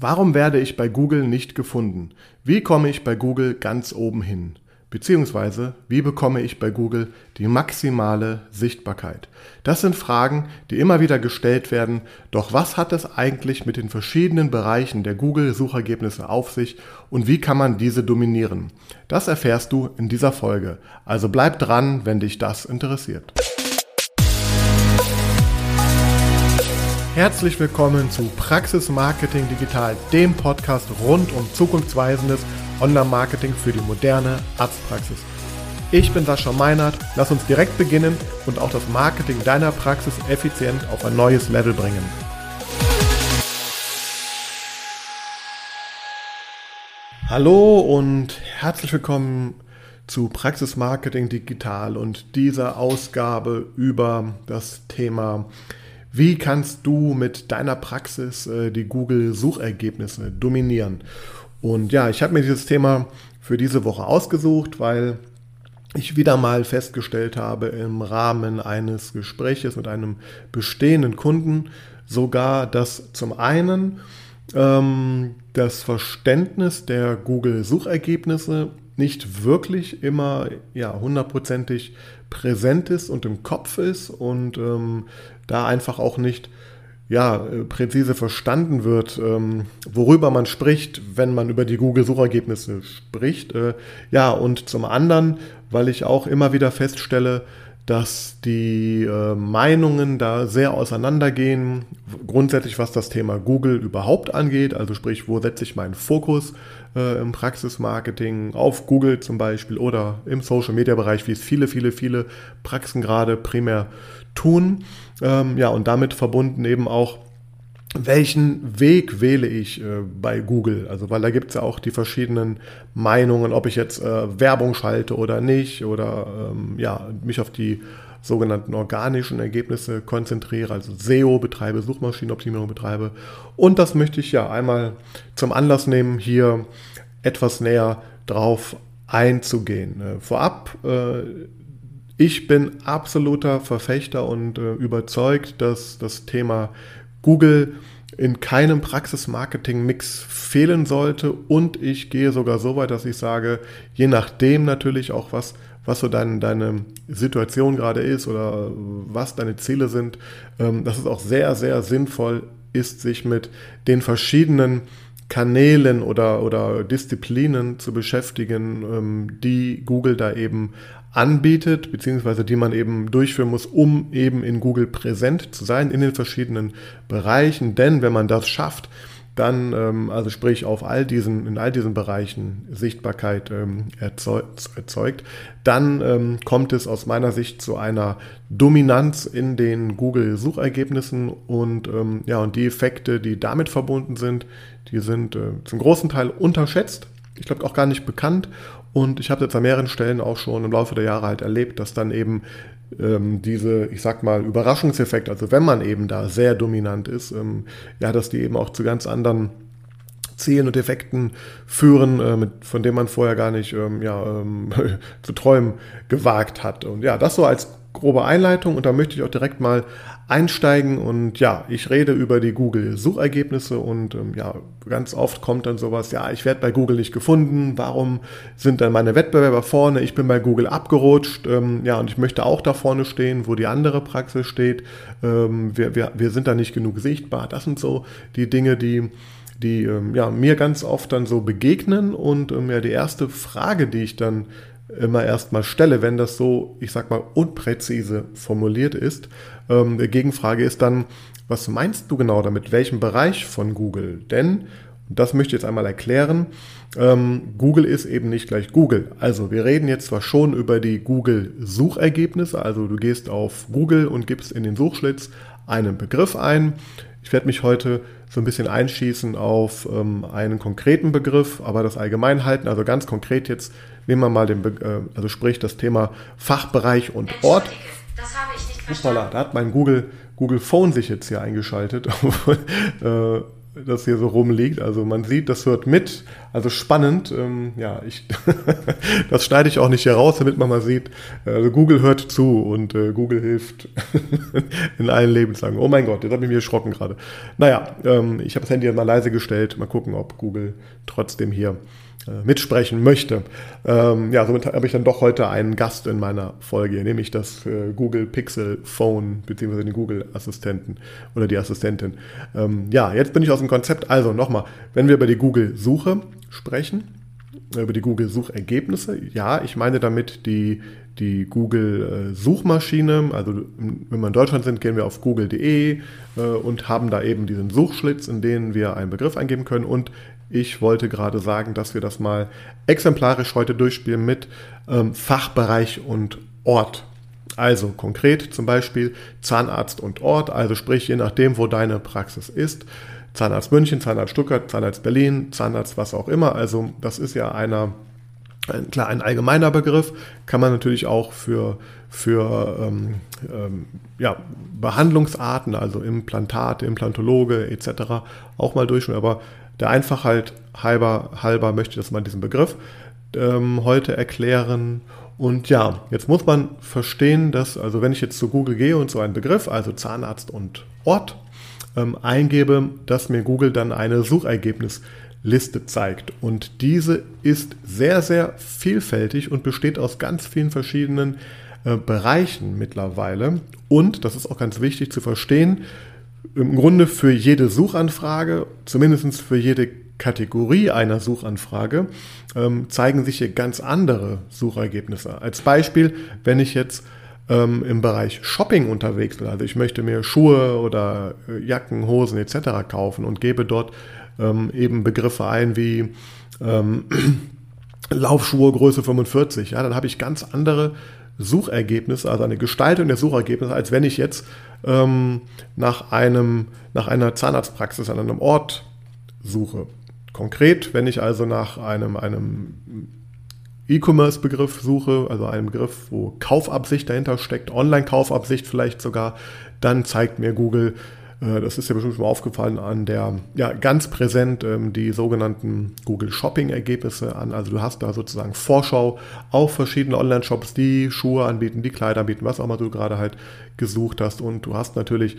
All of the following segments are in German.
Warum werde ich bei Google nicht gefunden? Wie komme ich bei Google ganz oben hin? Beziehungsweise, wie bekomme ich bei Google die maximale Sichtbarkeit? Das sind Fragen, die immer wieder gestellt werden. Doch was hat es eigentlich mit den verschiedenen Bereichen der Google-Suchergebnisse auf sich und wie kann man diese dominieren? Das erfährst du in dieser Folge. Also bleib dran, wenn dich das interessiert. Herzlich willkommen zu Praxis Marketing Digital, dem Podcast rund um zukunftsweisendes Online-Marketing für die moderne Arztpraxis. Ich bin Sascha Meinert, lass uns direkt beginnen und auch das Marketing deiner Praxis effizient auf ein neues Level bringen. Hallo und herzlich willkommen zu Praxis Marketing Digital und dieser Ausgabe über das Thema wie kannst du mit deiner Praxis äh, die Google-Suchergebnisse dominieren? Und ja, ich habe mir dieses Thema für diese Woche ausgesucht, weil ich wieder mal festgestellt habe im Rahmen eines Gespräches mit einem bestehenden Kunden sogar, dass zum einen ähm, das Verständnis der Google-Suchergebnisse nicht wirklich immer ja hundertprozentig präsent ist und im Kopf ist und ähm, da einfach auch nicht ja, äh, präzise verstanden wird, ähm, worüber man spricht, wenn man über die Google-Suchergebnisse spricht. Äh, ja, und zum anderen, weil ich auch immer wieder feststelle, dass die äh, Meinungen da sehr auseinandergehen, grundsätzlich was das Thema Google überhaupt angeht, also sprich, wo setze ich meinen Fokus äh, im Praxismarketing auf Google zum Beispiel oder im Social-Media-Bereich, wie es viele, viele, viele Praxen gerade primär tun. Ähm, ja, und damit verbunden eben auch welchen Weg wähle ich äh, bei Google? Also, weil da gibt es ja auch die verschiedenen Meinungen, ob ich jetzt äh, Werbung schalte oder nicht, oder ähm, ja, mich auf die sogenannten organischen Ergebnisse konzentriere, also SEO betreibe, Suchmaschinenoptimierung betreibe. Und das möchte ich ja einmal zum Anlass nehmen, hier etwas näher drauf einzugehen. Äh, vorab, äh, ich bin absoluter Verfechter und äh, überzeugt, dass das Thema Google in keinem Praxismarketing-Mix fehlen sollte. Und ich gehe sogar so weit, dass ich sage, je nachdem natürlich auch, was, was so dein, deine Situation gerade ist oder was deine Ziele sind, ähm, dass es auch sehr, sehr sinnvoll ist, sich mit den verschiedenen Kanälen oder, oder Disziplinen zu beschäftigen, ähm, die Google da eben anbietet, beziehungsweise die man eben durchführen muss, um eben in Google präsent zu sein in den verschiedenen Bereichen. Denn wenn man das schafft, dann, ähm, also sprich auf all diesen, in all diesen Bereichen Sichtbarkeit ähm, erzeugt, erzeugt, dann ähm, kommt es aus meiner Sicht zu einer Dominanz in den Google-Suchergebnissen und ähm, ja, und die Effekte, die damit verbunden sind, die sind äh, zum großen Teil unterschätzt. Ich glaube auch gar nicht bekannt und ich habe jetzt an mehreren Stellen auch schon im Laufe der Jahre halt erlebt, dass dann eben ähm, diese, ich sag mal, Überraschungseffekt, also wenn man eben da sehr dominant ist, ähm, ja, dass die eben auch zu ganz anderen Zielen und Effekten führen, äh, mit, von denen man vorher gar nicht ähm, ja, ähm, zu träumen gewagt hat. Und ja, das so als grobe Einleitung und da möchte ich auch direkt mal einsteigen und ja, ich rede über die Google-Suchergebnisse und ähm, ja, ganz oft kommt dann sowas, ja, ich werde bei Google nicht gefunden, warum sind dann meine Wettbewerber vorne, ich bin bei Google abgerutscht, ähm, ja, und ich möchte auch da vorne stehen, wo die andere Praxis steht, ähm, wir, wir, wir sind da nicht genug sichtbar, das sind so die Dinge, die die ähm, ja, mir ganz oft dann so begegnen und ähm, ja, die erste Frage, die ich dann immer erstmal stelle, wenn das so, ich sag mal, unpräzise formuliert ist. Ähm, die Gegenfrage ist dann, was meinst du genau damit? Welchen Bereich von Google? Denn, und das möchte ich jetzt einmal erklären, ähm, Google ist eben nicht gleich Google. Also wir reden jetzt zwar schon über die Google-Suchergebnisse, also du gehst auf Google und gibst in den Suchschlitz einen Begriff ein. Ich werde mich heute so ein bisschen einschießen auf ähm, einen konkreten Begriff, aber das allgemein halten. Also ganz konkret jetzt nehmen wir mal den, Be äh, also sprich das Thema Fachbereich und Ort. Das habe ich nicht verstanden. Hoppala, da hat mein Google, Google Phone sich jetzt hier eingeschaltet. äh, das hier so rumliegt. Also man sieht, das hört mit. Also spannend. Ähm, ja, ich das schneide ich auch nicht hier raus, damit man mal sieht. Also Google hört zu und äh, Google hilft in allen Lebenslagen. Oh mein Gott, jetzt habe ich mich erschrocken gerade. Naja, ähm, ich habe das Handy mal leise gestellt. Mal gucken, ob Google trotzdem hier mitsprechen möchte. Ähm, ja, somit habe ich dann doch heute einen Gast in meiner Folge, nämlich das äh, Google Pixel Phone beziehungsweise den Google Assistenten oder die Assistentin. Ähm, ja, jetzt bin ich aus dem Konzept. Also nochmal, wenn wir über die Google Suche sprechen, äh, über die Google Suchergebnisse, ja, ich meine damit die die Google Suchmaschine. Also wenn wir in Deutschland sind, gehen wir auf google.de und haben da eben diesen Suchschlitz, in den wir einen Begriff eingeben können und ich wollte gerade sagen, dass wir das mal exemplarisch heute durchspielen mit ähm, Fachbereich und Ort. Also konkret zum Beispiel Zahnarzt und Ort, also sprich je nachdem, wo deine Praxis ist. Zahnarzt München, Zahnarzt Stuttgart, Zahnarzt Berlin, Zahnarzt was auch immer. Also das ist ja einer, klar ein allgemeiner Begriff, kann man natürlich auch für, für ähm, ähm, ja, Behandlungsarten, also Implantate, Implantologe etc. auch mal durchführen. Aber der Einfachheit halber, halber möchte ich das mal diesen Begriff ähm, heute erklären. Und ja, jetzt muss man verstehen, dass, also wenn ich jetzt zu Google gehe und so einen Begriff, also Zahnarzt und Ort, ähm, eingebe, dass mir Google dann eine Suchergebnisliste zeigt. Und diese ist sehr, sehr vielfältig und besteht aus ganz vielen verschiedenen äh, Bereichen mittlerweile. Und, das ist auch ganz wichtig zu verstehen, im Grunde für jede Suchanfrage, zumindest für jede Kategorie einer Suchanfrage, ähm, zeigen sich hier ganz andere Suchergebnisse. Als Beispiel, wenn ich jetzt ähm, im Bereich Shopping unterwegs bin, also ich möchte mir Schuhe oder äh, Jacken, Hosen etc. kaufen und gebe dort ähm, eben Begriffe ein wie ähm, Laufschuhe Größe 45, ja, dann habe ich ganz andere Suchergebnisse, also eine Gestaltung der Suchergebnisse, als wenn ich jetzt ähm, nach, einem, nach einer Zahnarztpraxis an einem Ort suche. Konkret, wenn ich also nach einem, einem E-Commerce-Begriff suche, also einem Begriff, wo Kaufabsicht dahinter steckt, Online-Kaufabsicht vielleicht sogar, dann zeigt mir Google das ist ja bestimmt schon mal aufgefallen an der, ja, ganz präsent ähm, die sogenannten Google Shopping Ergebnisse an. Also du hast da sozusagen Vorschau auf verschiedene Online-Shops, die Schuhe anbieten, die Kleider anbieten, was auch immer du gerade halt gesucht hast. Und du hast natürlich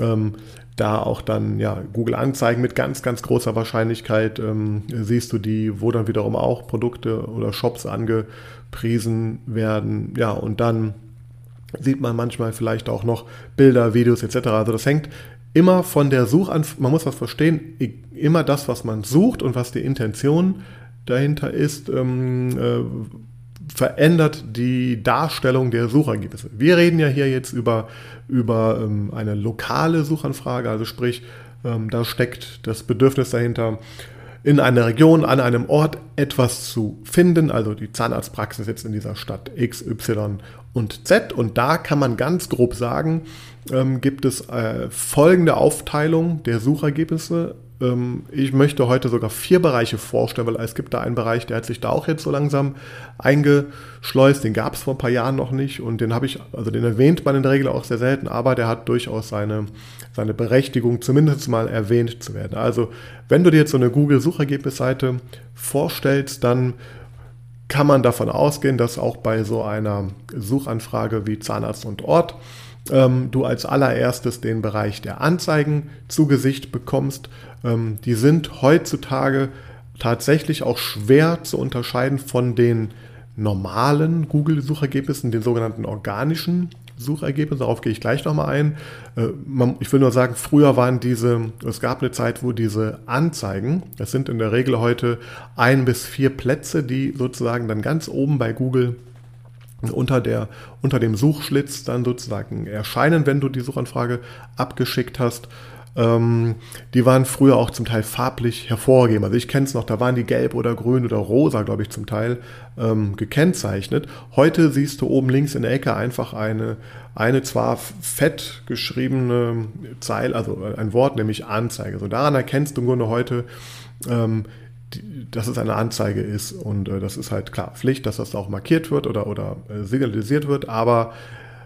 ähm, da auch dann ja Google Anzeigen mit ganz, ganz großer Wahrscheinlichkeit ähm, siehst du die, wo dann wiederum auch Produkte oder Shops angepriesen werden. Ja, und dann sieht man manchmal vielleicht auch noch Bilder, Videos etc. Also das hängt immer von der Suchanfrage, man muss das verstehen, immer das, was man sucht und was die Intention dahinter ist, ähm, äh, verändert die Darstellung der Suchergebnisse. Wir reden ja hier jetzt über, über ähm, eine lokale Suchanfrage, also sprich, ähm, da steckt das Bedürfnis dahinter, in einer Region, an einem Ort etwas zu finden. Also die Zahnarztpraxis jetzt in dieser Stadt X, Y und Z. Und da kann man ganz grob sagen, ähm, gibt es äh, folgende Aufteilung der Suchergebnisse. Ähm, ich möchte heute sogar vier Bereiche vorstellen, weil es gibt da einen Bereich, der hat sich da auch jetzt so langsam eingeschleust. Den gab es vor ein paar Jahren noch nicht und den habe ich, also den erwähnt man in der Regel auch sehr selten, aber der hat durchaus seine, seine Berechtigung, zumindest mal erwähnt zu werden. Also wenn du dir jetzt so eine Google-Suchergebnisseite vorstellst, dann kann man davon ausgehen, dass auch bei so einer Suchanfrage wie Zahnarzt und Ort ähm, du als allererstes den Bereich der Anzeigen zu Gesicht bekommst. Ähm, die sind heutzutage tatsächlich auch schwer zu unterscheiden von den normalen Google-Suchergebnissen, den sogenannten organischen Suchergebnissen. Darauf gehe ich gleich nochmal ein. Äh, ich will nur sagen, früher waren diese, es gab eine Zeit, wo diese Anzeigen, das sind in der Regel heute ein bis vier Plätze, die sozusagen dann ganz oben bei Google unter, der, unter dem Suchschlitz dann sozusagen erscheinen, wenn du die Suchanfrage abgeschickt hast. Ähm, die waren früher auch zum Teil farblich hervorgegeben. Also ich kenne es noch, da waren die gelb oder grün oder rosa, glaube ich, zum Teil ähm, gekennzeichnet. Heute siehst du oben links in der Ecke einfach eine, eine zwar fett geschriebene Zeile, also ein Wort, nämlich Anzeige. So daran erkennst du im Grunde heute, ähm, dass es eine Anzeige ist. Und äh, das ist halt klar Pflicht, dass das auch markiert wird oder, oder äh, signalisiert wird. Aber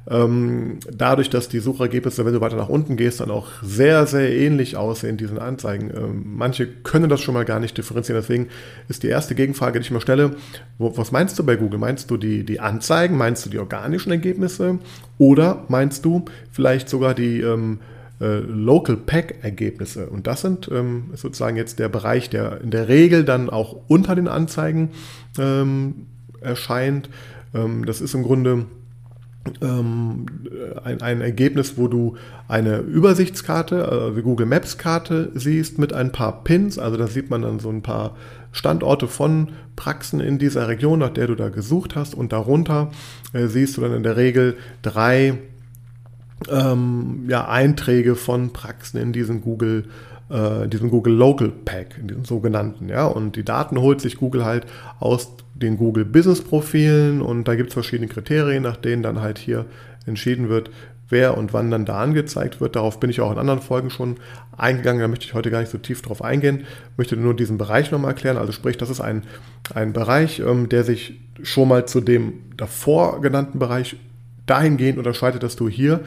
ähm, dadurch, dass die Suchergebnisse, wenn du weiter nach unten gehst, dann auch sehr, sehr ähnlich aussehen, diesen Anzeigen. Ähm, manche können das schon mal gar nicht differenzieren. Deswegen ist die erste Gegenfrage, die ich mir stelle, wo, was meinst du bei Google? Meinst du die, die Anzeigen? Meinst du die organischen Ergebnisse? Oder meinst du vielleicht sogar die ähm, äh, Local Pack Ergebnisse? Und das sind ähm, sozusagen jetzt der Bereich, der in der Regel dann auch unter den Anzeigen ähm, erscheint. Ähm, das ist im Grunde ein, ein, Ergebnis, wo du eine Übersichtskarte, also Google Maps Karte siehst mit ein paar Pins. Also da sieht man dann so ein paar Standorte von Praxen in dieser Region, nach der du da gesucht hast. Und darunter äh, siehst du dann in der Regel drei ähm, ja, Einträge von Praxen in diesen Google äh, diesem Google Local Pack, in diesem sogenannten, ja. Und die Daten holt sich Google halt aus den Google Business Profilen und da gibt es verschiedene Kriterien, nach denen dann halt hier entschieden wird, wer und wann dann da angezeigt wird. Darauf bin ich auch in anderen Folgen schon eingegangen, da möchte ich heute gar nicht so tief drauf eingehen, möchte nur diesen Bereich nochmal erklären. Also sprich, das ist ein, ein Bereich, ähm, der sich schon mal zu dem davor genannten Bereich dahingehend unterscheidet, dass du hier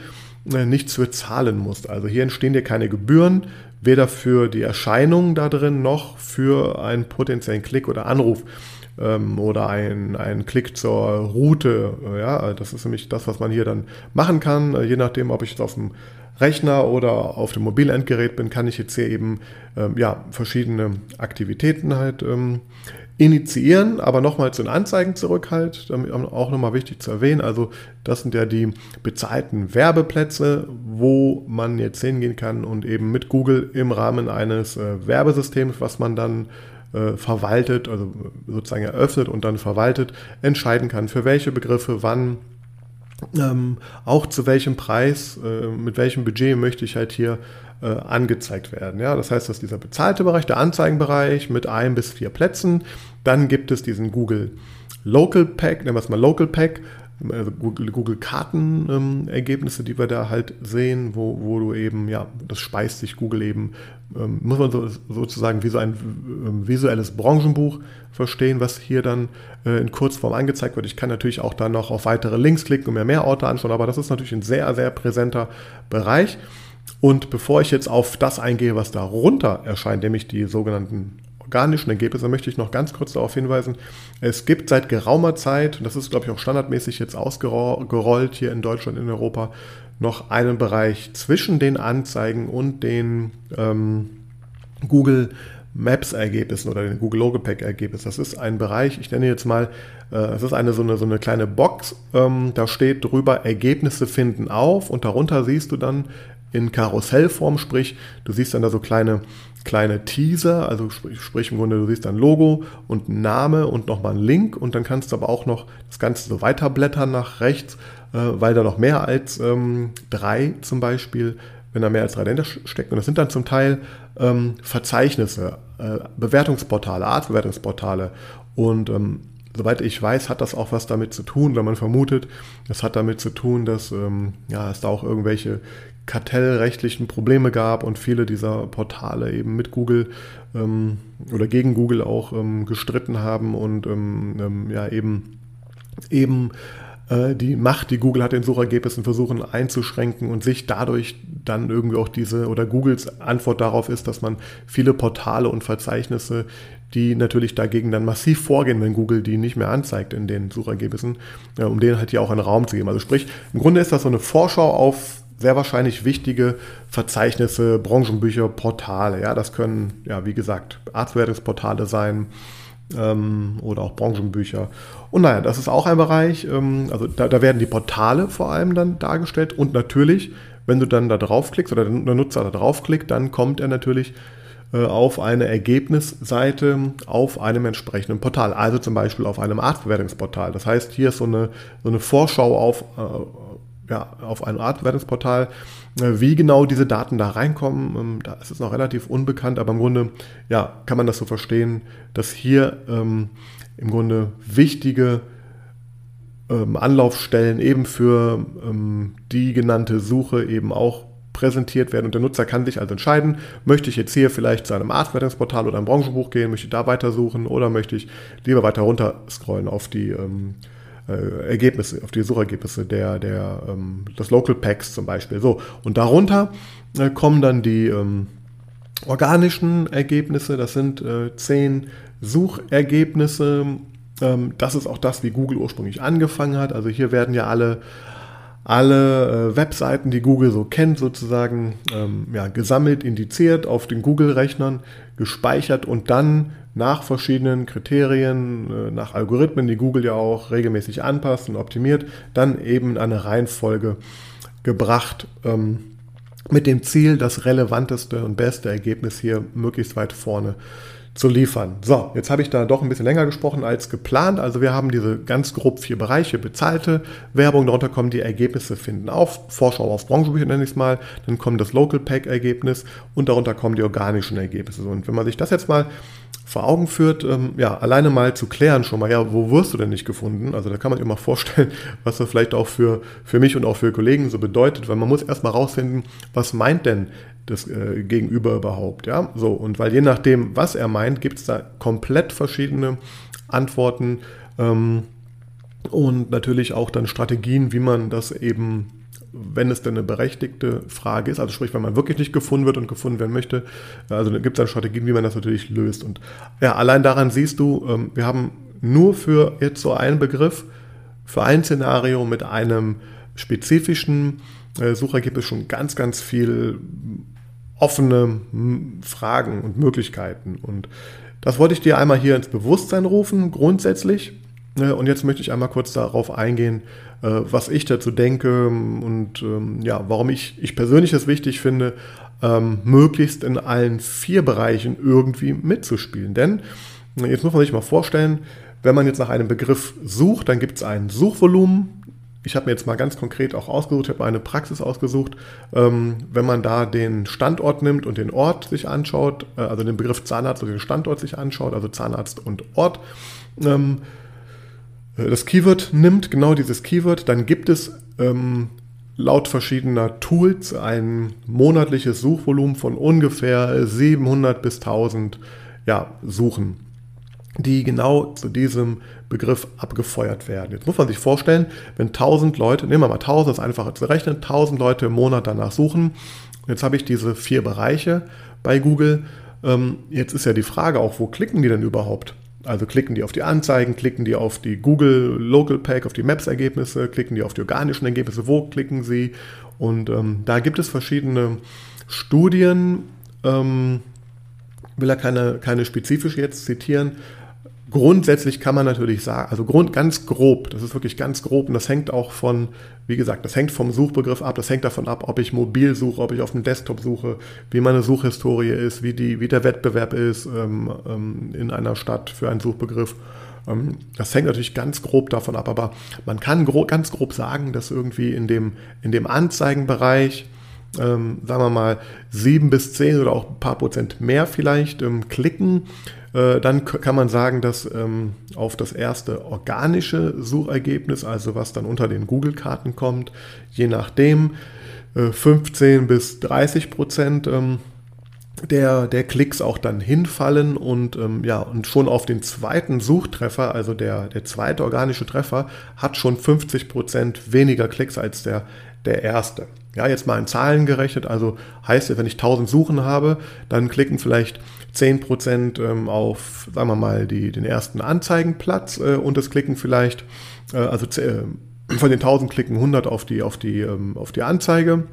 äh, nichts für zahlen musst. Also hier entstehen dir keine Gebühren, weder für die Erscheinung da drin noch für einen potenziellen Klick oder Anruf ähm, oder ein, ein Klick zur Route. Ja, das ist nämlich das, was man hier dann machen kann. Je nachdem, ob ich jetzt auf dem Rechner oder auf dem Mobilendgerät bin, kann ich jetzt hier eben ähm, ja, verschiedene Aktivitäten halt ähm, initiieren, aber nochmal zu den Anzeigen zurück halt, auch nochmal wichtig zu erwähnen, also das sind ja die bezahlten Werbeplätze, wo man jetzt hingehen kann und eben mit Google im Rahmen eines äh, Werbesystems, was man dann äh, verwaltet, also sozusagen eröffnet und dann verwaltet, entscheiden kann, für welche Begriffe wann ähm, auch zu welchem Preis, äh, mit welchem Budget möchte ich halt hier äh, angezeigt werden. Ja, das heißt, dass dieser bezahlte Bereich, der Anzeigenbereich mit ein bis vier Plätzen. Dann gibt es diesen Google Local Pack, nennen wir es mal Local Pack, Google, Google Kartenergebnisse, ähm, die wir da halt sehen, wo, wo du eben, ja, das speist sich Google eben, ähm, muss man so, sozusagen wie so ein ähm, visuelles Branchenbuch verstehen, was hier dann äh, in Kurzform angezeigt wird. Ich kann natürlich auch dann noch auf weitere Links klicken und mir mehr Orte anschauen, aber das ist natürlich ein sehr, sehr präsenter Bereich. Und bevor ich jetzt auf das eingehe, was darunter erscheint, nämlich die sogenannten organischen Ergebnisse, möchte ich noch ganz kurz darauf hinweisen, es gibt seit geraumer Zeit, und das ist, glaube ich, auch standardmäßig jetzt ausgerollt hier in Deutschland, in Europa, noch einen Bereich zwischen den Anzeigen und den ähm, Google Maps-Ergebnissen oder den Google Logo Pack-Ergebnissen. Das ist ein Bereich, ich nenne jetzt mal, äh, es ist eine so, eine so eine kleine Box, ähm, da steht drüber Ergebnisse finden auf und darunter siehst du dann in Karussellform, sprich, du siehst dann da so kleine, kleine Teaser, also sprich, im Grunde, du siehst ein Logo und einen Name und nochmal einen Link und dann kannst du aber auch noch das Ganze so weiterblättern nach rechts, äh, weil da noch mehr als ähm, drei zum Beispiel, wenn da mehr als drei dahinter steckt. Und das sind dann zum Teil ähm, Verzeichnisse, äh, Bewertungsportale, Artbewertungsportale und ähm, soweit ich weiß, hat das auch was damit zu tun, wenn man vermutet, es hat damit zu tun, dass ähm, ja, es da auch irgendwelche kartellrechtlichen Probleme gab und viele dieser Portale eben mit Google ähm, oder gegen Google auch ähm, gestritten haben und ähm, ähm ja eben eben äh, die Macht, die Google hat in Suchergebnissen versuchen einzuschränken und sich dadurch dann irgendwie auch diese oder Googles Antwort darauf ist, dass man viele Portale und Verzeichnisse, die natürlich dagegen dann massiv vorgehen, wenn Google die nicht mehr anzeigt in den Suchergebnissen, ja, um denen halt hier auch einen Raum zu geben. Also sprich, im Grunde ist das so eine Vorschau auf sehr wahrscheinlich wichtige Verzeichnisse, Branchenbücher, Portale. Ja, das können, ja, wie gesagt, Arztwertungsportale sein ähm, oder auch Branchenbücher. Und naja, das ist auch ein Bereich, ähm, also da, da, werden die Portale vor allem dann dargestellt und natürlich, wenn du dann da draufklickst oder der Nutzer da draufklickt, dann kommt er natürlich äh, auf eine Ergebnisseite auf einem entsprechenden Portal, also zum Beispiel auf einem Artbewertungsportal. Das heißt, hier ist so eine, so eine Vorschau auf, äh, ja, auf ein Artwertungsportal. Äh, wie genau diese Daten da reinkommen, ähm, da ist es noch relativ unbekannt, aber im Grunde ja, kann man das so verstehen, dass hier ähm, im Grunde wichtige ähm, Anlaufstellen eben für ähm, die genannte Suche eben auch präsentiert werden und der Nutzer kann sich also entscheiden, möchte ich jetzt hier vielleicht zu einem Artwertungsportal oder einem Branchenbuch gehen, möchte ich da weitersuchen oder möchte ich lieber weiter runter scrollen auf die ähm, äh, Ergebnisse, auf die Suchergebnisse der, der, ähm, des Local Packs zum Beispiel. So, und darunter äh, kommen dann die ähm, organischen Ergebnisse, das sind äh, zehn Suchergebnisse. Ähm, das ist auch das, wie Google ursprünglich angefangen hat. Also hier werden ja alle alle äh, Webseiten, die Google so kennt, sozusagen ähm, ja, gesammelt, indiziert auf den Google-Rechnern, gespeichert und dann nach verschiedenen Kriterien, äh, nach Algorithmen, die Google ja auch regelmäßig anpasst und optimiert, dann eben in eine Reihenfolge gebracht. Ähm, mit dem Ziel, das relevanteste und beste Ergebnis hier möglichst weit vorne zu liefern. So, jetzt habe ich da doch ein bisschen länger gesprochen als geplant. Also wir haben diese ganz grob vier Bereiche, bezahlte Werbung, darunter kommen die Ergebnisse finden auf, Vorschau auf Branchenbücher nenne ich es mal, dann kommt das Local Pack Ergebnis und darunter kommen die organischen Ergebnisse. Und wenn man sich das jetzt mal vor Augen führt, ähm, ja, alleine mal zu klären schon mal, ja, wo wirst du denn nicht gefunden? Also da kann man sich mal vorstellen, was das vielleicht auch für, für mich und auch für Kollegen so bedeutet, weil man muss erstmal rausfinden, was meint denn das äh, Gegenüber überhaupt, ja? So, und weil je nachdem, was er meint, gibt es da komplett verschiedene Antworten ähm, und natürlich auch dann Strategien, wie man das eben wenn es denn eine berechtigte Frage ist, also sprich, wenn man wirklich nicht gefunden wird und gefunden werden möchte, also gibt es dann Strategien, wie man das natürlich löst. Und ja, allein daran siehst du, ähm, wir haben nur für jetzt so einen Begriff, für ein Szenario mit einem spezifischen äh, Suchergebnis schon ganz, ganz viel offene Fragen und Möglichkeiten. Und das wollte ich dir einmal hier ins Bewusstsein rufen, grundsätzlich. Und jetzt möchte ich einmal kurz darauf eingehen, äh, was ich dazu denke und ähm, ja, warum ich, ich persönlich es wichtig finde, ähm, möglichst in allen vier Bereichen irgendwie mitzuspielen. Denn jetzt muss man sich mal vorstellen, wenn man jetzt nach einem Begriff sucht, dann gibt es ein Suchvolumen. Ich habe mir jetzt mal ganz konkret auch ausgesucht, ich habe eine Praxis ausgesucht. Ähm, wenn man da den Standort nimmt und den Ort sich anschaut, äh, also den Begriff Zahnarzt und den Standort sich anschaut, also Zahnarzt und Ort, äh, das Keyword nimmt, genau dieses Keyword, dann gibt es ähm, laut verschiedener Tools ein monatliches Suchvolumen von ungefähr 700 bis 1000 ja, Suchen, die genau zu diesem Begriff abgefeuert werden. Jetzt muss man sich vorstellen, wenn 1000 Leute, nehmen wir mal 1000, das ist einfacher zu rechnen, 1000 Leute im Monat danach suchen. Jetzt habe ich diese vier Bereiche bei Google. Ähm, jetzt ist ja die Frage auch, wo klicken die denn überhaupt? Also klicken die auf die Anzeigen, klicken die auf die Google Local Pack, auf die Maps-Ergebnisse, klicken die auf die organischen Ergebnisse, wo klicken sie? Und ähm, da gibt es verschiedene Studien, ähm, will er keine, keine spezifisch jetzt zitieren, Grundsätzlich kann man natürlich sagen, also Grund, ganz grob, das ist wirklich ganz grob und das hängt auch von, wie gesagt, das hängt vom Suchbegriff ab, das hängt davon ab, ob ich mobil suche, ob ich auf dem Desktop suche, wie meine Suchhistorie ist, wie, die, wie der Wettbewerb ist ähm, ähm, in einer Stadt für einen Suchbegriff. Ähm, das hängt natürlich ganz grob davon ab, aber man kann gro ganz grob sagen, dass irgendwie in dem, in dem Anzeigenbereich, ähm, sagen wir mal, sieben bis zehn oder auch ein paar Prozent mehr vielleicht ähm, klicken dann kann man sagen, dass ähm, auf das erste organische Suchergebnis, also was dann unter den Google-Karten kommt, je nachdem 15 äh, bis 30 Prozent ähm, der, der Klicks auch dann hinfallen und ähm, ja, und schon auf den zweiten Suchtreffer, also der, der zweite organische Treffer, hat schon 50 Prozent weniger Klicks als der, der erste. Ja, jetzt mal in Zahlen gerechnet, also heißt es, wenn ich 1000 Suchen habe, dann klicken vielleicht 10% ähm, auf, sagen wir mal, die, den ersten Anzeigenplatz äh, und es klicken vielleicht, äh, also äh, von den 1000 klicken 100 auf die, auf die, ähm, auf die Anzeige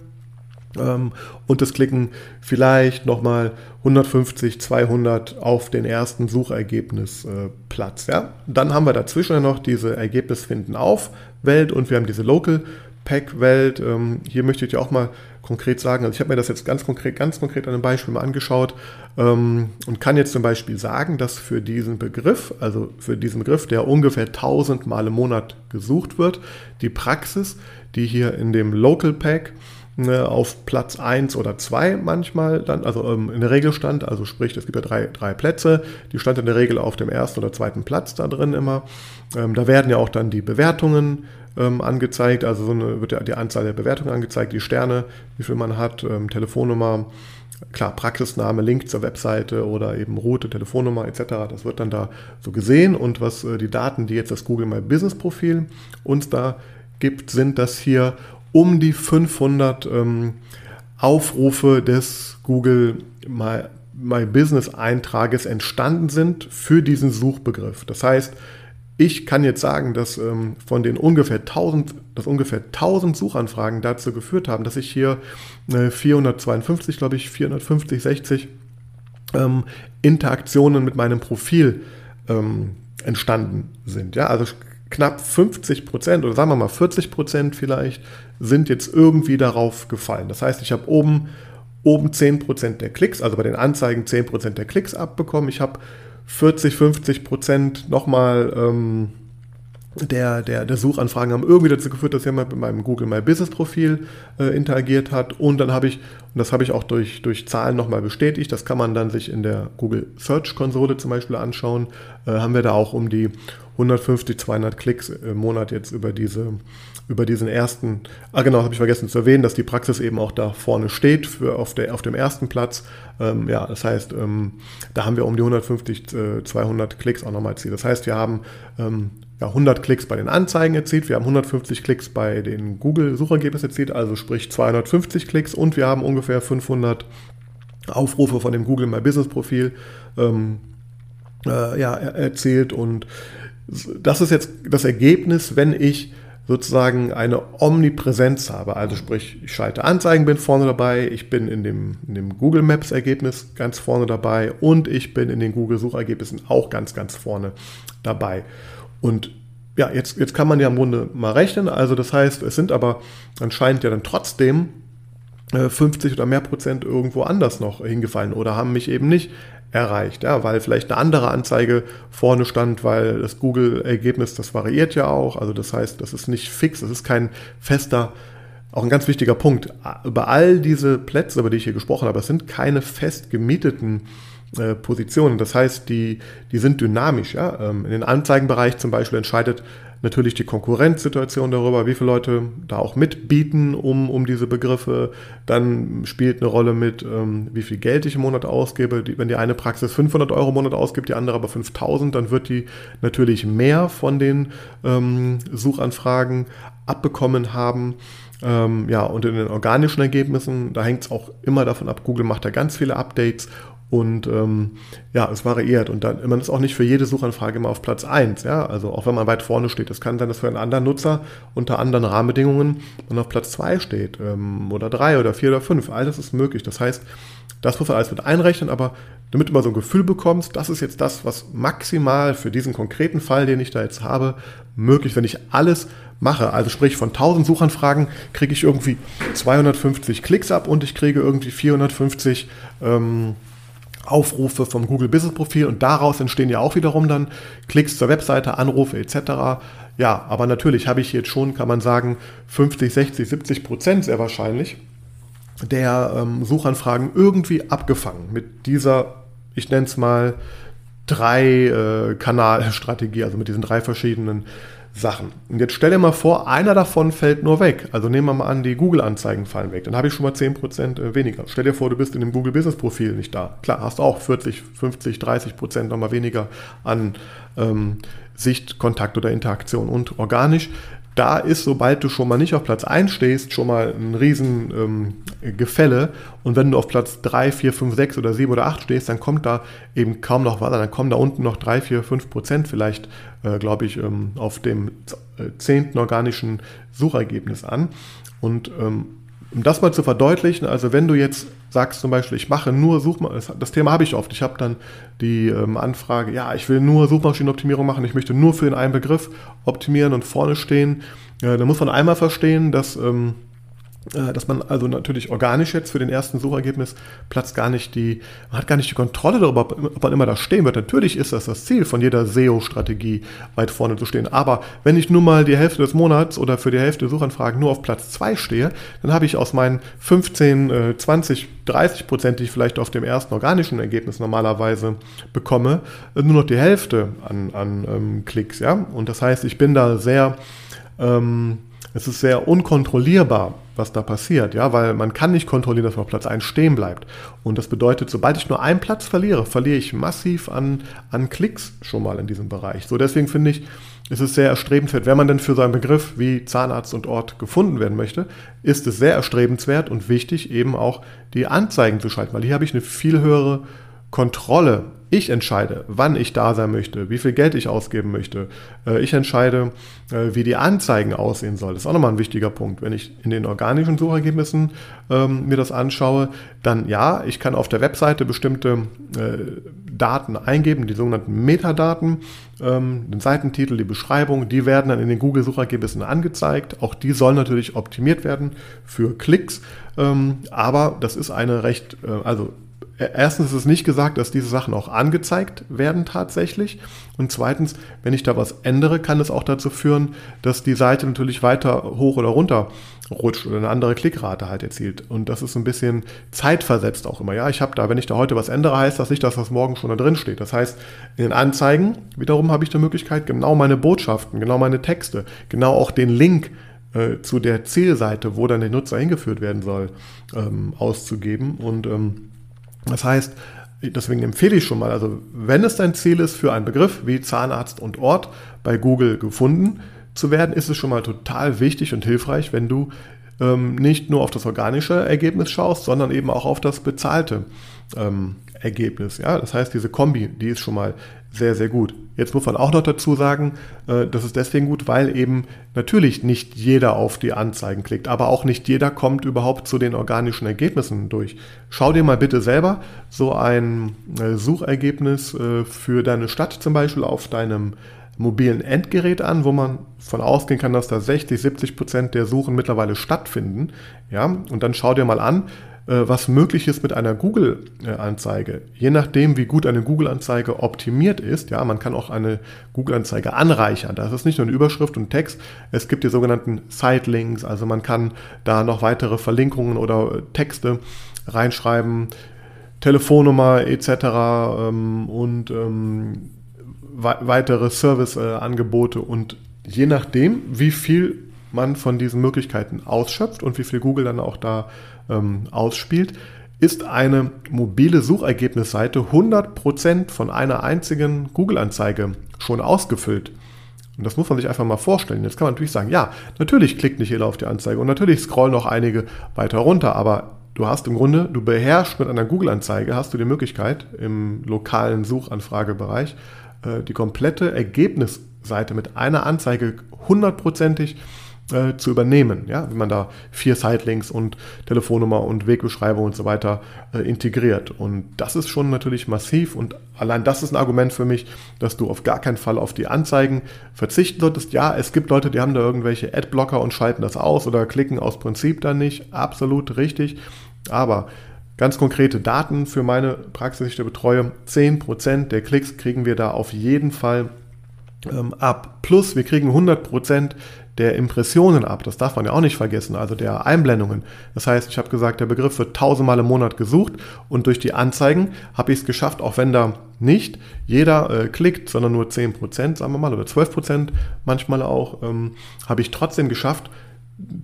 ähm, und es klicken vielleicht nochmal 150, 200 auf den ersten Suchergebnisplatz. Ja? Dann haben wir dazwischen noch diese Ergebnisfinden auf Welt und wir haben diese Local Pack-Welt. Ähm, hier möchte ich dir auch mal konkret sagen, also ich habe mir das jetzt ganz konkret, ganz konkret an einem Beispiel mal angeschaut ähm, und kann jetzt zum Beispiel sagen, dass für diesen Begriff, also für diesen Begriff, der ungefähr 1000 Mal im Monat gesucht wird, die Praxis, die hier in dem Local Pack ne, auf Platz 1 oder 2 manchmal dann, also ähm, in der Regel stand, also sprich, es gibt ja drei, drei Plätze, die stand in der Regel auf dem ersten oder zweiten Platz da drin immer. Ähm, da werden ja auch dann die Bewertungen ähm, angezeigt, also so eine, wird die Anzahl der Bewertungen angezeigt, die Sterne, wie viel man hat, ähm, Telefonnummer, klar, Praxisname, Link zur Webseite oder eben Route, Telefonnummer etc. Das wird dann da so gesehen. Und was äh, die Daten, die jetzt das Google My Business Profil uns da gibt, sind das hier um die 500 ähm, Aufrufe des Google My, My Business Eintrages entstanden sind für diesen Suchbegriff. Das heißt, ich kann jetzt sagen, dass ähm, von den ungefähr 1000, dass ungefähr 1000 Suchanfragen dazu geführt haben, dass ich hier äh, 452, glaube ich, 450, 60 ähm, Interaktionen mit meinem Profil ähm, entstanden sind. Ja, also knapp 50 Prozent oder sagen wir mal 40 Prozent vielleicht sind jetzt irgendwie darauf gefallen. Das heißt, ich habe oben, oben 10 Prozent der Klicks, also bei den Anzeigen 10 Prozent der Klicks abbekommen. Ich habe 40, 50 Prozent nochmal ähm, der, der, der Suchanfragen haben irgendwie dazu geführt, dass jemand mit meinem Google My Business Profil äh, interagiert hat. Und dann habe ich, und das habe ich auch durch, durch Zahlen nochmal bestätigt, das kann man dann sich in der Google Search Konsole zum Beispiel anschauen, äh, haben wir da auch um die 150, 200 Klicks im Monat jetzt über diese über diesen ersten, ah genau, habe ich vergessen zu erwähnen, dass die Praxis eben auch da vorne steht für auf, der, auf dem ersten Platz. Ähm, ja, das heißt, ähm, da haben wir um die 150, äh, 200 Klicks auch nochmal erzielt. Das heißt, wir haben ähm, ja, 100 Klicks bei den Anzeigen erzielt, wir haben 150 Klicks bei den Google-Suchergebnissen erzielt, also sprich 250 Klicks und wir haben ungefähr 500 Aufrufe von dem Google My Business Profil ähm, äh, ja, erzählt und das ist jetzt das Ergebnis, wenn ich sozusagen eine Omnipräsenz habe. Also sprich, ich schalte Anzeigen, bin vorne dabei, ich bin in dem, in dem Google Maps Ergebnis ganz vorne dabei und ich bin in den Google Suchergebnissen auch ganz, ganz vorne dabei. Und ja, jetzt, jetzt kann man ja im Grunde mal rechnen. Also das heißt, es sind aber anscheinend ja dann trotzdem 50 äh, oder mehr Prozent irgendwo anders noch hingefallen oder haben mich eben nicht erreicht, ja, weil vielleicht eine andere Anzeige vorne stand, weil das Google-Ergebnis, das variiert ja auch, also das heißt, das ist nicht fix, das ist kein fester, auch ein ganz wichtiger Punkt, über all diese Plätze, über die ich hier gesprochen habe, es sind keine fest gemieteten äh, Positionen, das heißt, die, die sind dynamisch, ja, ähm, in den Anzeigenbereich zum Beispiel entscheidet natürlich die Konkurrenzsituation darüber, wie viele Leute da auch mitbieten um, um diese Begriffe. Dann spielt eine Rolle mit, ähm, wie viel Geld ich im Monat ausgebe. Die, wenn die eine Praxis 500 Euro im Monat ausgibt, die andere aber 5000, dann wird die natürlich mehr von den ähm, Suchanfragen abbekommen haben. Ähm, ja, und in den organischen Ergebnissen, da hängt es auch immer davon ab, Google macht da ganz viele Updates und ähm, ja, es variiert. Und dann, man ist auch nicht für jede Suchanfrage immer auf Platz 1. Ja? Also auch wenn man weit vorne steht. Es kann sein, dass für einen anderen Nutzer unter anderen Rahmenbedingungen man auf Platz 2 steht. Ähm, oder 3 oder 4 oder 5. All das ist möglich. Das heißt, das muss man alles mit einrechnen, aber damit du mal so ein Gefühl bekommst, das ist jetzt das, was maximal für diesen konkreten Fall, den ich da jetzt habe, möglich, wenn ich alles mache. Also sprich, von 1000 Suchanfragen kriege ich irgendwie 250 Klicks ab und ich kriege irgendwie 450 ähm, Aufrufe vom Google Business Profil und daraus entstehen ja auch wiederum dann Klicks zur Webseite, Anrufe etc. Ja, aber natürlich habe ich jetzt schon, kann man sagen, 50, 60, 70 Prozent sehr wahrscheinlich der ähm, Suchanfragen irgendwie abgefangen mit dieser, ich nenne es mal, drei äh, Kanalstrategie, also mit diesen drei verschiedenen Sachen. Und jetzt stell dir mal vor, einer davon fällt nur weg. Also nehmen wir mal an, die Google-Anzeigen fallen weg. Dann habe ich schon mal 10% äh, weniger. Stell dir vor, du bist in dem Google-Business-Profil nicht da. Klar, hast auch 40, 50, 30% nochmal weniger an ähm, Sicht, Kontakt oder Interaktion. Und organisch da ist, sobald du schon mal nicht auf Platz 1 stehst, schon mal ein riesen ähm, Gefälle. Und wenn du auf Platz 3, 4, 5, 6 oder 7 oder 8 stehst, dann kommt da eben kaum noch was. Dann kommen da unten noch 3, 4, 5 Prozent vielleicht, äh, glaube ich, ähm, auf dem äh, zehnten organischen Suchergebnis an. Und ähm, um das mal zu verdeutlichen, also wenn du jetzt sagst zum Beispiel, ich mache nur Suchmaschinen, das Thema habe ich oft, ich habe dann die ähm, Anfrage, ja, ich will nur Suchmaschinenoptimierung machen, ich möchte nur für den einen Begriff optimieren und vorne stehen, äh, dann muss man einmal verstehen, dass... Ähm, äh, dass man also natürlich organisch jetzt für den ersten Suchergebnisplatz gar nicht die, man hat gar nicht die Kontrolle darüber, ob man immer da stehen wird. Natürlich ist das das Ziel von jeder SEO-Strategie, weit vorne zu stehen. Aber wenn ich nun mal die Hälfte des Monats oder für die Hälfte der Suchanfragen nur auf Platz 2 stehe, dann habe ich aus meinen 15, 20, 30 Prozent, die ich vielleicht auf dem ersten organischen Ergebnis normalerweise bekomme, nur noch die Hälfte an, an ähm, Klicks. Ja? Und das heißt, ich bin da sehr... Ähm, es ist sehr unkontrollierbar, was da passiert, ja, weil man kann nicht kontrollieren, dass man auf Platz 1 stehen bleibt. Und das bedeutet, sobald ich nur einen Platz verliere, verliere ich massiv an, an Klicks schon mal in diesem Bereich. So, deswegen finde ich, ist es sehr erstrebenswert, wenn man denn für seinen Begriff wie Zahnarzt und Ort gefunden werden möchte, ist es sehr erstrebenswert und wichtig, eben auch die Anzeigen zu schalten, weil hier habe ich eine viel höhere Kontrolle. Ich entscheide, wann ich da sein möchte, wie viel Geld ich ausgeben möchte. Äh, ich entscheide, äh, wie die Anzeigen aussehen soll. Das ist auch nochmal ein wichtiger Punkt. Wenn ich in den organischen Suchergebnissen ähm, mir das anschaue, dann ja, ich kann auf der Webseite bestimmte äh, Daten eingeben, die sogenannten Metadaten, ähm, den Seitentitel, die Beschreibung, die werden dann in den Google-Suchergebnissen angezeigt. Auch die sollen natürlich optimiert werden für Klicks. Ähm, aber das ist eine recht, äh, also Erstens ist es nicht gesagt, dass diese Sachen auch angezeigt werden tatsächlich. Und zweitens, wenn ich da was ändere, kann es auch dazu führen, dass die Seite natürlich weiter hoch oder runter rutscht oder eine andere Klickrate halt erzielt. Und das ist ein bisschen zeitversetzt auch immer. Ja, ich habe da, wenn ich da heute was ändere, heißt das nicht, dass das morgen schon da drin steht. Das heißt, in den Anzeigen wiederum habe ich die Möglichkeit, genau meine Botschaften, genau meine Texte, genau auch den Link äh, zu der Zielseite, wo dann der Nutzer hingeführt werden soll, ähm, auszugeben. Und ähm, das heißt, deswegen empfehle ich schon mal, also wenn es dein Ziel ist, für einen Begriff wie Zahnarzt und Ort bei Google gefunden zu werden, ist es schon mal total wichtig und hilfreich, wenn du ähm, nicht nur auf das organische Ergebnis schaust, sondern eben auch auf das bezahlte ähm, Ergebnis. Ja? Das heißt, diese Kombi, die ist schon mal sehr, sehr gut. Jetzt muss man auch noch dazu sagen, äh, das ist deswegen gut, weil eben natürlich nicht jeder auf die Anzeigen klickt, aber auch nicht jeder kommt überhaupt zu den organischen Ergebnissen durch. Schau dir mal bitte selber so ein äh, Suchergebnis äh, für deine Stadt zum Beispiel auf deinem mobilen Endgerät an, wo man von ausgehen kann, dass da 60, 70 Prozent der Suchen mittlerweile stattfinden. Ja, und dann schau dir mal an, was möglich ist mit einer Google-Anzeige. Je nachdem, wie gut eine Google-Anzeige optimiert ist, ja, man kann auch eine Google-Anzeige anreichern. Das ist nicht nur eine Überschrift und Text, es gibt die sogenannten Sitelinks, also man kann da noch weitere Verlinkungen oder Texte reinschreiben, Telefonnummer etc. Ähm, und ähm, weitere Serviceangebote und je nachdem, wie viel man von diesen Möglichkeiten ausschöpft und wie viel Google dann auch da ähm, ausspielt, ist eine mobile Suchergebnisseite 100% von einer einzigen Google-Anzeige schon ausgefüllt. Und das muss man sich einfach mal vorstellen. Jetzt kann man natürlich sagen, ja, natürlich klickt nicht jeder auf die Anzeige und natürlich scrollen auch einige weiter runter, aber du hast im Grunde, du beherrschst mit einer Google-Anzeige, hast du die Möglichkeit im lokalen Suchanfragebereich äh, die komplette Ergebnisseite mit einer Anzeige hundertprozentig äh, zu übernehmen. Ja, wenn man da vier Sitelinks und Telefonnummer und Wegbeschreibung und so weiter äh, integriert. Und das ist schon natürlich massiv und allein das ist ein Argument für mich, dass du auf gar keinen Fall auf die Anzeigen verzichten solltest. Ja, es gibt Leute, die haben da irgendwelche Adblocker und schalten das aus oder klicken aus Prinzip dann nicht. Absolut richtig. Aber Ganz konkrete Daten für meine Praxis, die ich betreue. 10% der Klicks kriegen wir da auf jeden Fall ähm, ab. Plus wir kriegen 100% der Impressionen ab. Das darf man ja auch nicht vergessen, also der Einblendungen. Das heißt, ich habe gesagt, der Begriff wird tausendmal im Monat gesucht und durch die Anzeigen habe ich es geschafft, auch wenn da nicht jeder äh, klickt, sondern nur 10%, sagen wir mal, oder 12% manchmal auch, ähm, habe ich trotzdem geschafft,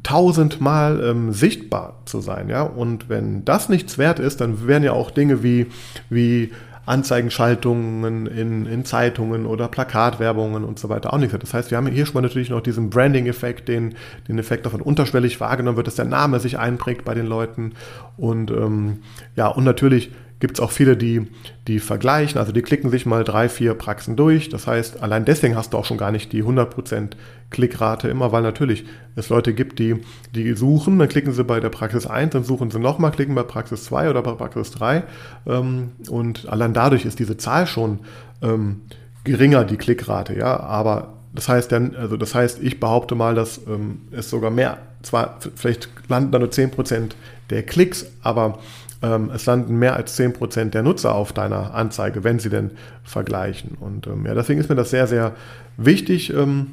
tausendmal ähm, sichtbar zu sein. Ja? Und wenn das nichts wert ist, dann wären ja auch Dinge wie, wie Anzeigenschaltungen in, in Zeitungen oder Plakatwerbungen und so weiter auch nicht. Das heißt, wir haben hier schon mal natürlich noch diesen Branding-Effekt, den, den Effekt davon unterschwellig wahrgenommen wird, dass der Name sich einprägt bei den Leuten. Und ähm, ja, und natürlich gibt es auch viele, die, die vergleichen, also die klicken sich mal drei, vier Praxen durch. Das heißt, allein deswegen hast du auch schon gar nicht die 100% Klickrate immer, weil natürlich es Leute gibt, die, die suchen, dann klicken sie bei der Praxis 1, dann suchen sie nochmal, klicken bei Praxis 2 oder bei Praxis 3 ähm, und allein dadurch ist diese Zahl schon ähm, geringer, die Klickrate, ja, aber das heißt dann, also das heißt, ich behaupte mal, dass ähm, es sogar mehr, zwar vielleicht landen da nur 10% der Klicks, aber ähm, es landen mehr als 10% der Nutzer auf deiner Anzeige, wenn sie denn vergleichen. Und ähm, ja, deswegen ist mir das sehr, sehr wichtig, ähm,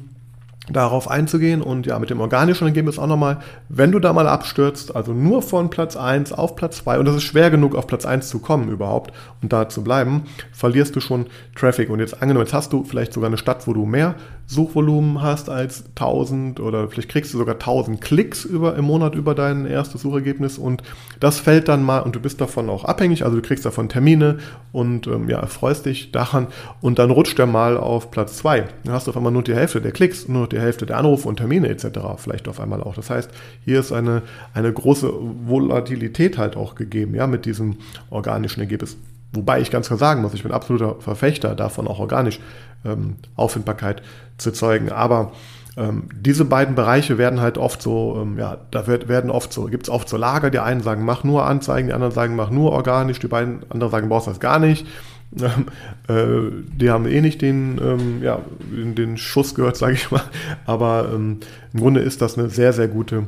darauf einzugehen. Und ja, mit dem organischen Ergebnis auch nochmal, wenn du da mal abstürzt, also nur von Platz 1 auf Platz 2, und es ist schwer genug, auf Platz 1 zu kommen überhaupt und da zu bleiben, verlierst du schon Traffic. Und jetzt angenommen, jetzt hast du vielleicht sogar eine Stadt, wo du mehr Suchvolumen hast als 1000 oder vielleicht kriegst du sogar 1000 Klicks über, im Monat über dein erstes Suchergebnis und das fällt dann mal und du bist davon auch abhängig, also du kriegst davon Termine und ähm, ja, erfreust dich daran und dann rutscht der mal auf Platz 2. Dann hast du auf einmal nur die Hälfte der Klicks, nur die Hälfte der Anrufe und Termine etc. vielleicht auf einmal auch. Das heißt, hier ist eine, eine große Volatilität halt auch gegeben, ja, mit diesem organischen Ergebnis. Wobei ich ganz klar sagen muss, ich bin absoluter Verfechter davon, auch organisch ähm, Auffindbarkeit zu zeugen. Aber ähm, diese beiden Bereiche werden halt oft so, ähm, ja, da wird, werden oft so, gibt es oft so Lager, die einen sagen, mach nur Anzeigen, die anderen sagen, mach nur organisch, die beiden anderen sagen, brauchst das gar nicht. Ähm, äh, die haben eh nicht den, ähm, ja, den Schuss gehört, sage ich mal. Aber ähm, im Grunde ist das eine sehr, sehr gute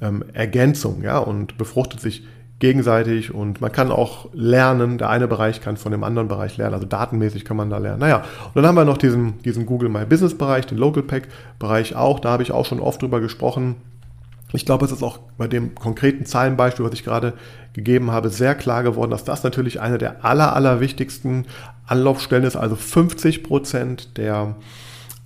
ähm, Ergänzung, ja, und befruchtet sich gegenseitig und man kann auch lernen, der eine Bereich kann von dem anderen Bereich lernen, also datenmäßig kann man da lernen. Naja, und dann haben wir noch diesen, diesen Google My Business Bereich, den Local Pack Bereich auch, da habe ich auch schon oft drüber gesprochen. Ich glaube, es ist auch bei dem konkreten Zahlenbeispiel, was ich gerade gegeben habe, sehr klar geworden, dass das natürlich eine der aller, aller wichtigsten Anlaufstellen ist. Also 50 Prozent der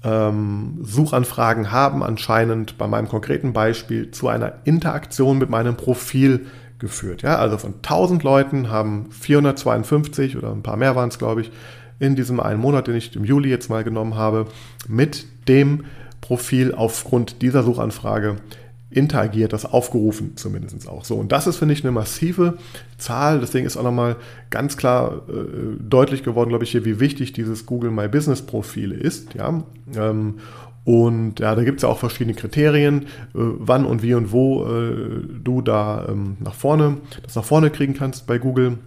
ähm, Suchanfragen haben anscheinend bei meinem konkreten Beispiel zu einer Interaktion mit meinem Profil geführt. Ja, also von 1000 Leuten haben 452 oder ein paar mehr waren es, glaube ich, in diesem einen Monat, den ich im Juli jetzt mal genommen habe, mit dem Profil aufgrund dieser Suchanfrage interagiert, das aufgerufen zumindest auch so. Und das ist, finde ich, eine massive Zahl. Deswegen ist auch nochmal ganz klar äh, deutlich geworden, glaube ich, hier, wie wichtig dieses Google My Business Profil ist. Ja? Ähm, und ja, da gibt es ja auch verschiedene Kriterien, äh, wann und wie und wo äh, du da ähm, nach vorne, das nach vorne kriegen kannst bei Google.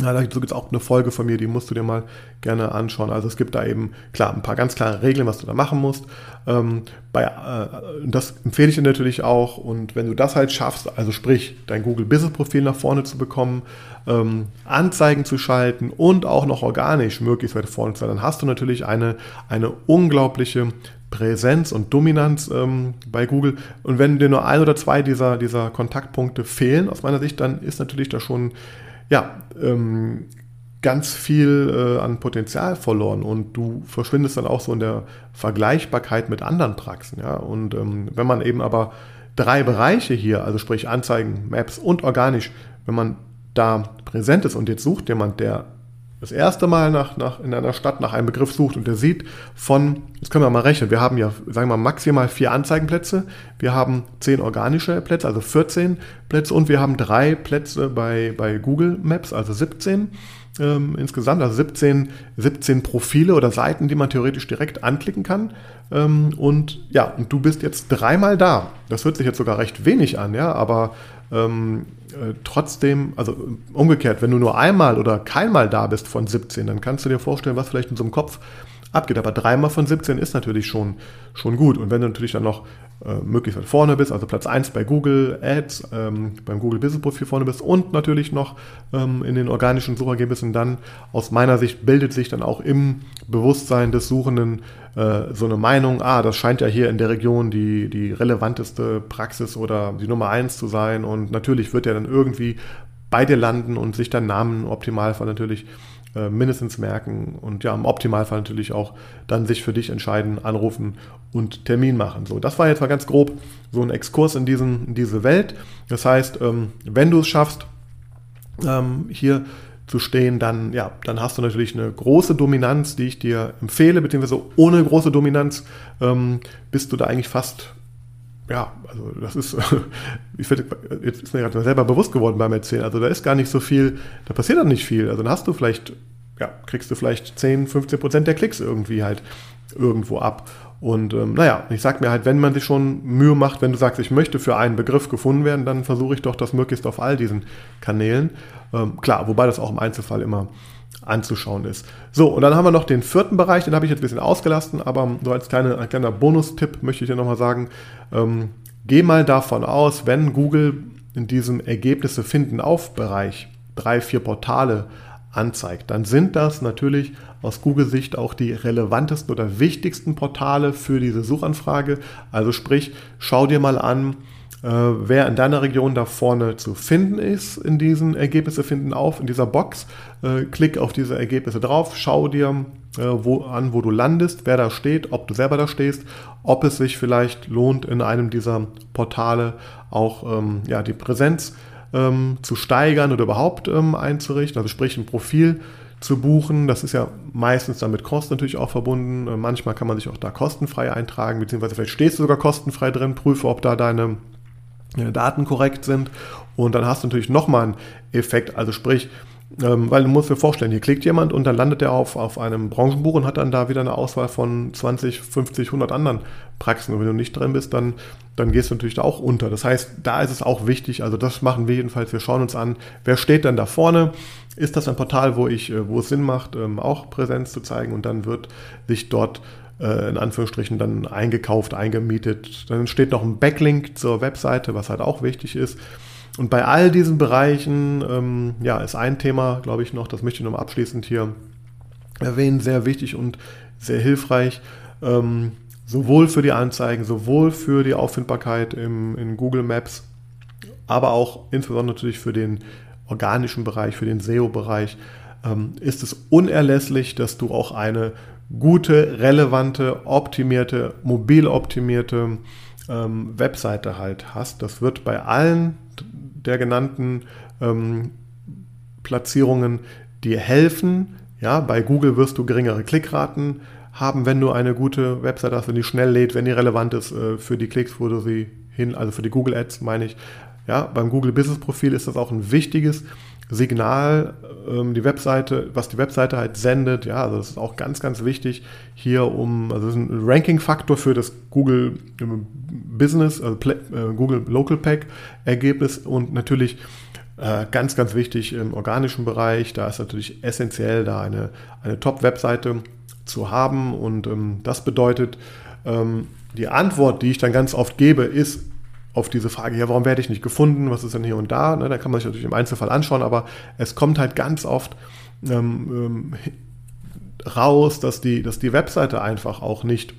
Ja, da gibt es auch eine Folge von mir, die musst du dir mal gerne anschauen. Also es gibt da eben, klar, ein paar ganz klare Regeln, was du da machen musst. Ähm, bei, äh, das empfehle ich dir natürlich auch. Und wenn du das halt schaffst, also sprich, dein Google Business Profil nach vorne zu bekommen, ähm, Anzeigen zu schalten und auch noch organisch möglichst weit vorne zu sein, dann hast du natürlich eine, eine unglaubliche Präsenz und Dominanz ähm, bei Google. Und wenn dir nur ein oder zwei dieser, dieser Kontaktpunkte fehlen, aus meiner Sicht, dann ist natürlich da schon ja, ähm, ganz viel äh, an Potenzial verloren und du verschwindest dann auch so in der Vergleichbarkeit mit anderen Praxen. Ja? Und ähm, wenn man eben aber drei Bereiche hier, also sprich Anzeigen, Maps und organisch, wenn man da präsent ist und jetzt sucht jemand, der das erste Mal nach, nach, in einer Stadt nach einem Begriff sucht und der sieht von, jetzt können wir mal rechnen, wir haben ja, sagen wir mal, maximal vier Anzeigenplätze, wir haben zehn organische Plätze, also 14 Plätze und wir haben drei Plätze bei, bei Google Maps, also 17 ähm, insgesamt, also 17, 17 Profile oder Seiten, die man theoretisch direkt anklicken kann. Ähm, und ja, und du bist jetzt dreimal da. Das hört sich jetzt sogar recht wenig an, ja, aber ähm, äh, trotzdem, also umgekehrt, wenn du nur einmal oder keinmal da bist von 17, dann kannst du dir vorstellen, was vielleicht in so einem Kopf abgeht. Aber dreimal von 17 ist natürlich schon, schon gut. Und wenn du natürlich dann noch äh, möglichst weit vorne bist, also Platz 1 bei Google Ads, ähm, beim Google Business Profil vorne bist und natürlich noch ähm, in den organischen Suchergebnissen, dann aus meiner Sicht bildet sich dann auch im Bewusstsein des Suchenden äh, so eine Meinung, ah, das scheint ja hier in der Region die, die relevanteste Praxis oder die Nummer 1 zu sein. Und natürlich wird er dann irgendwie bei dir landen und sich deinen Namen im Optimalfall natürlich äh, mindestens merken und ja, im Optimalfall natürlich auch dann sich für dich entscheiden, anrufen und Termin machen. So, das war jetzt mal ganz grob so ein Exkurs in, diesen, in diese Welt. Das heißt, ähm, wenn du es schaffst, ähm, hier zu stehen, dann, ja, dann hast du natürlich eine große Dominanz, die ich dir empfehle, beziehungsweise ohne große Dominanz ähm, bist du da eigentlich fast ja, also das ist, ich finde, jetzt ist mir gerade selber bewusst geworden beim Erzählen. Also da ist gar nicht so viel, da passiert dann nicht viel. Also dann hast du vielleicht, ja, kriegst du vielleicht 10, 15 Prozent der Klicks irgendwie halt irgendwo ab. Und ähm, naja, ich sag mir halt, wenn man sich schon Mühe macht, wenn du sagst, ich möchte für einen Begriff gefunden werden, dann versuche ich doch das möglichst auf all diesen Kanälen. Ähm, klar, wobei das auch im Einzelfall immer anzuschauen ist. So, und dann haben wir noch den vierten Bereich, den habe ich jetzt ein bisschen ausgelassen, aber so als kleine, ein kleiner Bonustipp möchte ich dir nochmal sagen, ähm, geh mal davon aus, wenn Google in diesem Ergebnisse finden auf Bereich drei, vier Portale anzeigt, dann sind das natürlich aus Google-Sicht auch die relevantesten oder wichtigsten Portale für diese Suchanfrage. Also sprich, schau dir mal an, äh, wer in deiner Region da vorne zu finden ist in diesen Ergebnisse finden auf, in dieser Box. Äh, klick auf diese Ergebnisse drauf, schau dir äh, wo, an, wo du landest, wer da steht, ob du selber da stehst, ob es sich vielleicht lohnt, in einem dieser Portale auch ähm, ja, die Präsenz ähm, zu steigern oder überhaupt ähm, einzurichten, also sprich ein Profil zu buchen. Das ist ja meistens dann mit Kosten natürlich auch verbunden. Äh, manchmal kann man sich auch da kostenfrei eintragen, beziehungsweise vielleicht stehst du sogar kostenfrei drin, prüfe, ob da deine Daten korrekt sind. Und dann hast du natürlich nochmal einen Effekt, also sprich, ähm, weil du musst dir vorstellen, hier klickt jemand und dann landet er auf, auf einem Branchenbuch und hat dann da wieder eine Auswahl von 20, 50, 100 anderen Praxen. Und wenn du nicht drin bist, dann, dann gehst du natürlich da auch unter. Das heißt, da ist es auch wichtig, also das machen wir jedenfalls, wir schauen uns an, wer steht dann da vorne. Ist das ein Portal, wo, ich, äh, wo es Sinn macht, ähm, auch Präsenz zu zeigen und dann wird sich dort äh, in Anführungsstrichen dann eingekauft, eingemietet. Dann steht noch ein Backlink zur Webseite, was halt auch wichtig ist. Und bei all diesen Bereichen, ähm, ja, ist ein Thema, glaube ich, noch, das möchte ich noch abschließend hier erwähnen, sehr wichtig und sehr hilfreich. Ähm, sowohl für die Anzeigen, sowohl für die Auffindbarkeit im, in Google Maps, aber auch insbesondere natürlich für den organischen Bereich, für den SEO-Bereich, ähm, ist es unerlässlich, dass du auch eine gute, relevante, optimierte, mobil optimierte ähm, Webseite halt hast. Das wird bei allen der genannten ähm, Platzierungen dir helfen. Ja, bei Google wirst du geringere Klickraten haben, wenn du eine gute Webseite hast, wenn die schnell lädt, wenn die relevant ist äh, für die Klicks, wo du sie hin, also für die Google Ads meine ich. Ja, beim Google Business Profil ist das auch ein wichtiges Signal, ähm, die Webseite, was die Webseite halt sendet. Ja, also das ist auch ganz, ganz wichtig hier um, also das ist ein Ranking-Faktor für das Google ähm, Business, also äh, Google Local Pack Ergebnis und natürlich äh, ganz, ganz wichtig im organischen Bereich. Da ist natürlich essentiell, da eine, eine Top-Webseite zu haben und ähm, das bedeutet, ähm, die Antwort, die ich dann ganz oft gebe, ist auf diese Frage, ja, warum werde ich nicht gefunden, was ist denn hier und da? Ne, da kann man sich natürlich im Einzelfall anschauen, aber es kommt halt ganz oft ähm, ähm, raus, dass die, dass die Webseite einfach auch nicht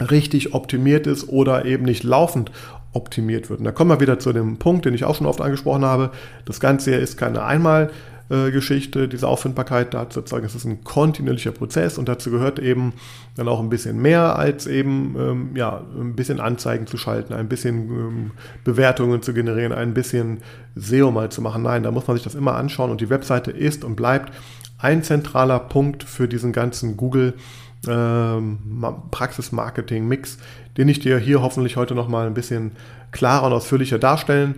richtig optimiert ist oder eben nicht laufend optimiert wird. Und da kommen wir wieder zu dem Punkt, den ich auch schon oft angesprochen habe. Das Ganze ist keine einmal äh, Geschichte, diese Auffindbarkeit dazu zu zeigen, es ist ein kontinuierlicher Prozess und dazu gehört eben dann auch ein bisschen mehr als eben ähm, ja, ein bisschen Anzeigen zu schalten, ein bisschen ähm, Bewertungen zu generieren, ein bisschen SEO mal zu machen. Nein, da muss man sich das immer anschauen und die Webseite ist und bleibt ein zentraler Punkt für diesen ganzen Google ähm, Praxis-Marketing-Mix, den ich dir hier hoffentlich heute nochmal ein bisschen klarer und ausführlicher darstellen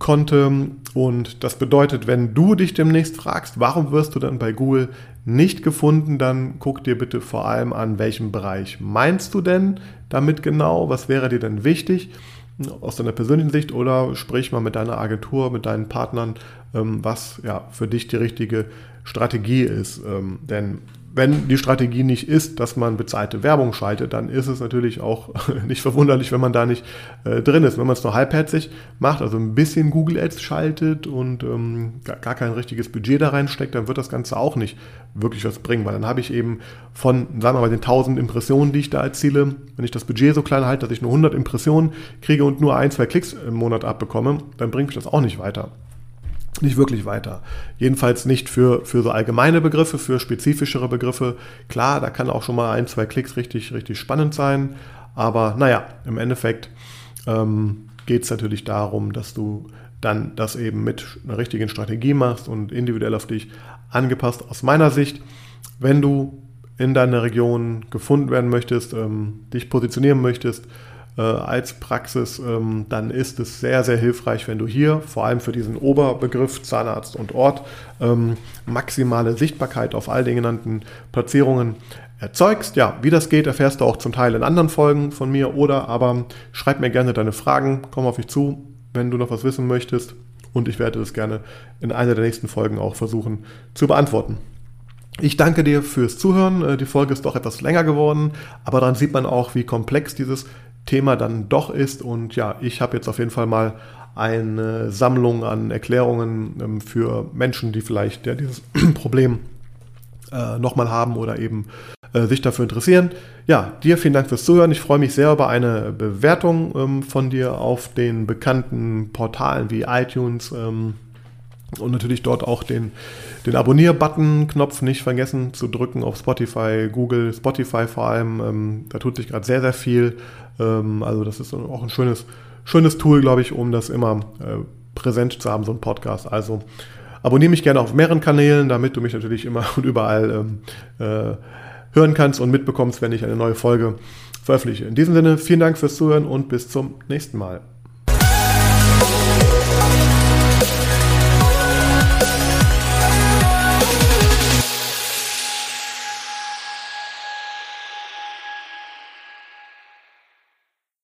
konnte. Und das bedeutet, wenn du dich demnächst fragst, warum wirst du dann bei Google nicht gefunden, dann guck dir bitte vor allem an, welchen Bereich meinst du denn damit genau? Was wäre dir denn wichtig? aus deiner persönlichen Sicht oder sprich mal mit deiner Agentur, mit deinen Partnern, ähm, was ja für dich die richtige Strategie ist. Ähm, denn wenn die Strategie nicht ist, dass man bezahlte Werbung schaltet, dann ist es natürlich auch nicht verwunderlich, wenn man da nicht äh, drin ist. Wenn man es nur halbherzig macht, also ein bisschen Google Ads schaltet und ähm, gar, kein richtiges Budget da reinsteckt, dann wird das Ganze auch nicht wirklich was bringen, weil dann habe ich eben von, sagen wir mal, den 1000 Impressionen, die ich da erziele, wenn ich das Budget so klein halte, dass ich nur 100 Impressionen kriege und nur ein, zwei Klicks im Monat abbekomme, dann bringt mich das auch nicht weiter nicht wirklich weiter. Jedenfalls nicht für, für so allgemeine Begriffe, für spezifischere Begriffe. Klar, da kann auch schon mal ein, zwei Klicks richtig, richtig spannend sein. Aber naja, im Endeffekt ähm, geht es natürlich darum, dass du dann das eben mit einer richtigen Strategie machst und individuell auf dich angepasst. Aus meiner Sicht, wenn du in deiner Region gefunden werden möchtest, ähm, dich positionieren möchtest, äh, als Praxis, ähm, dann ist es sehr, sehr hilfreich, wenn du hier vor allem für diesen Oberbegriff Zahnarzt und Ort ähm, maximale Sichtbarkeit auf all den genannten Platzierungen erzeugst. Ja, wie das geht, erfährst du auch zum Teil in anderen Folgen von mir oder aber schreib mir gerne deine Fragen, komm auf mich zu, wenn du noch was wissen möchtest und ich werde das gerne in einer der nächsten Folgen auch versuchen zu beantworten. Ich danke dir fürs Zuhören. Äh, die Folge ist doch etwas länger geworden, aber dann sieht man auch, wie komplex dieses Thema dann doch ist. Und ja, ich habe jetzt auf jeden Fall mal eine Sammlung an Erklärungen ähm, für Menschen, die vielleicht ja, dieses Problem äh, nochmal haben oder eben äh, sich dafür interessieren. Ja, dir vielen Dank fürs Zuhören. Ich freue mich sehr über eine Bewertung ähm, von dir auf den bekannten Portalen wie iTunes ähm, und natürlich dort auch den, den Abonnier-Button-Knopf nicht vergessen zu drücken auf Spotify, Google, Spotify vor allem. Ähm, da tut sich gerade sehr, sehr viel. Ähm, also das ist auch ein schönes, schönes Tool, glaube ich, um das immer äh, präsent zu haben, so ein Podcast. Also abonniere mich gerne auf mehreren Kanälen, damit du mich natürlich immer und überall ähm, äh, hören kannst und mitbekommst, wenn ich eine neue Folge veröffentliche. In diesem Sinne, vielen Dank fürs Zuhören und bis zum nächsten Mal.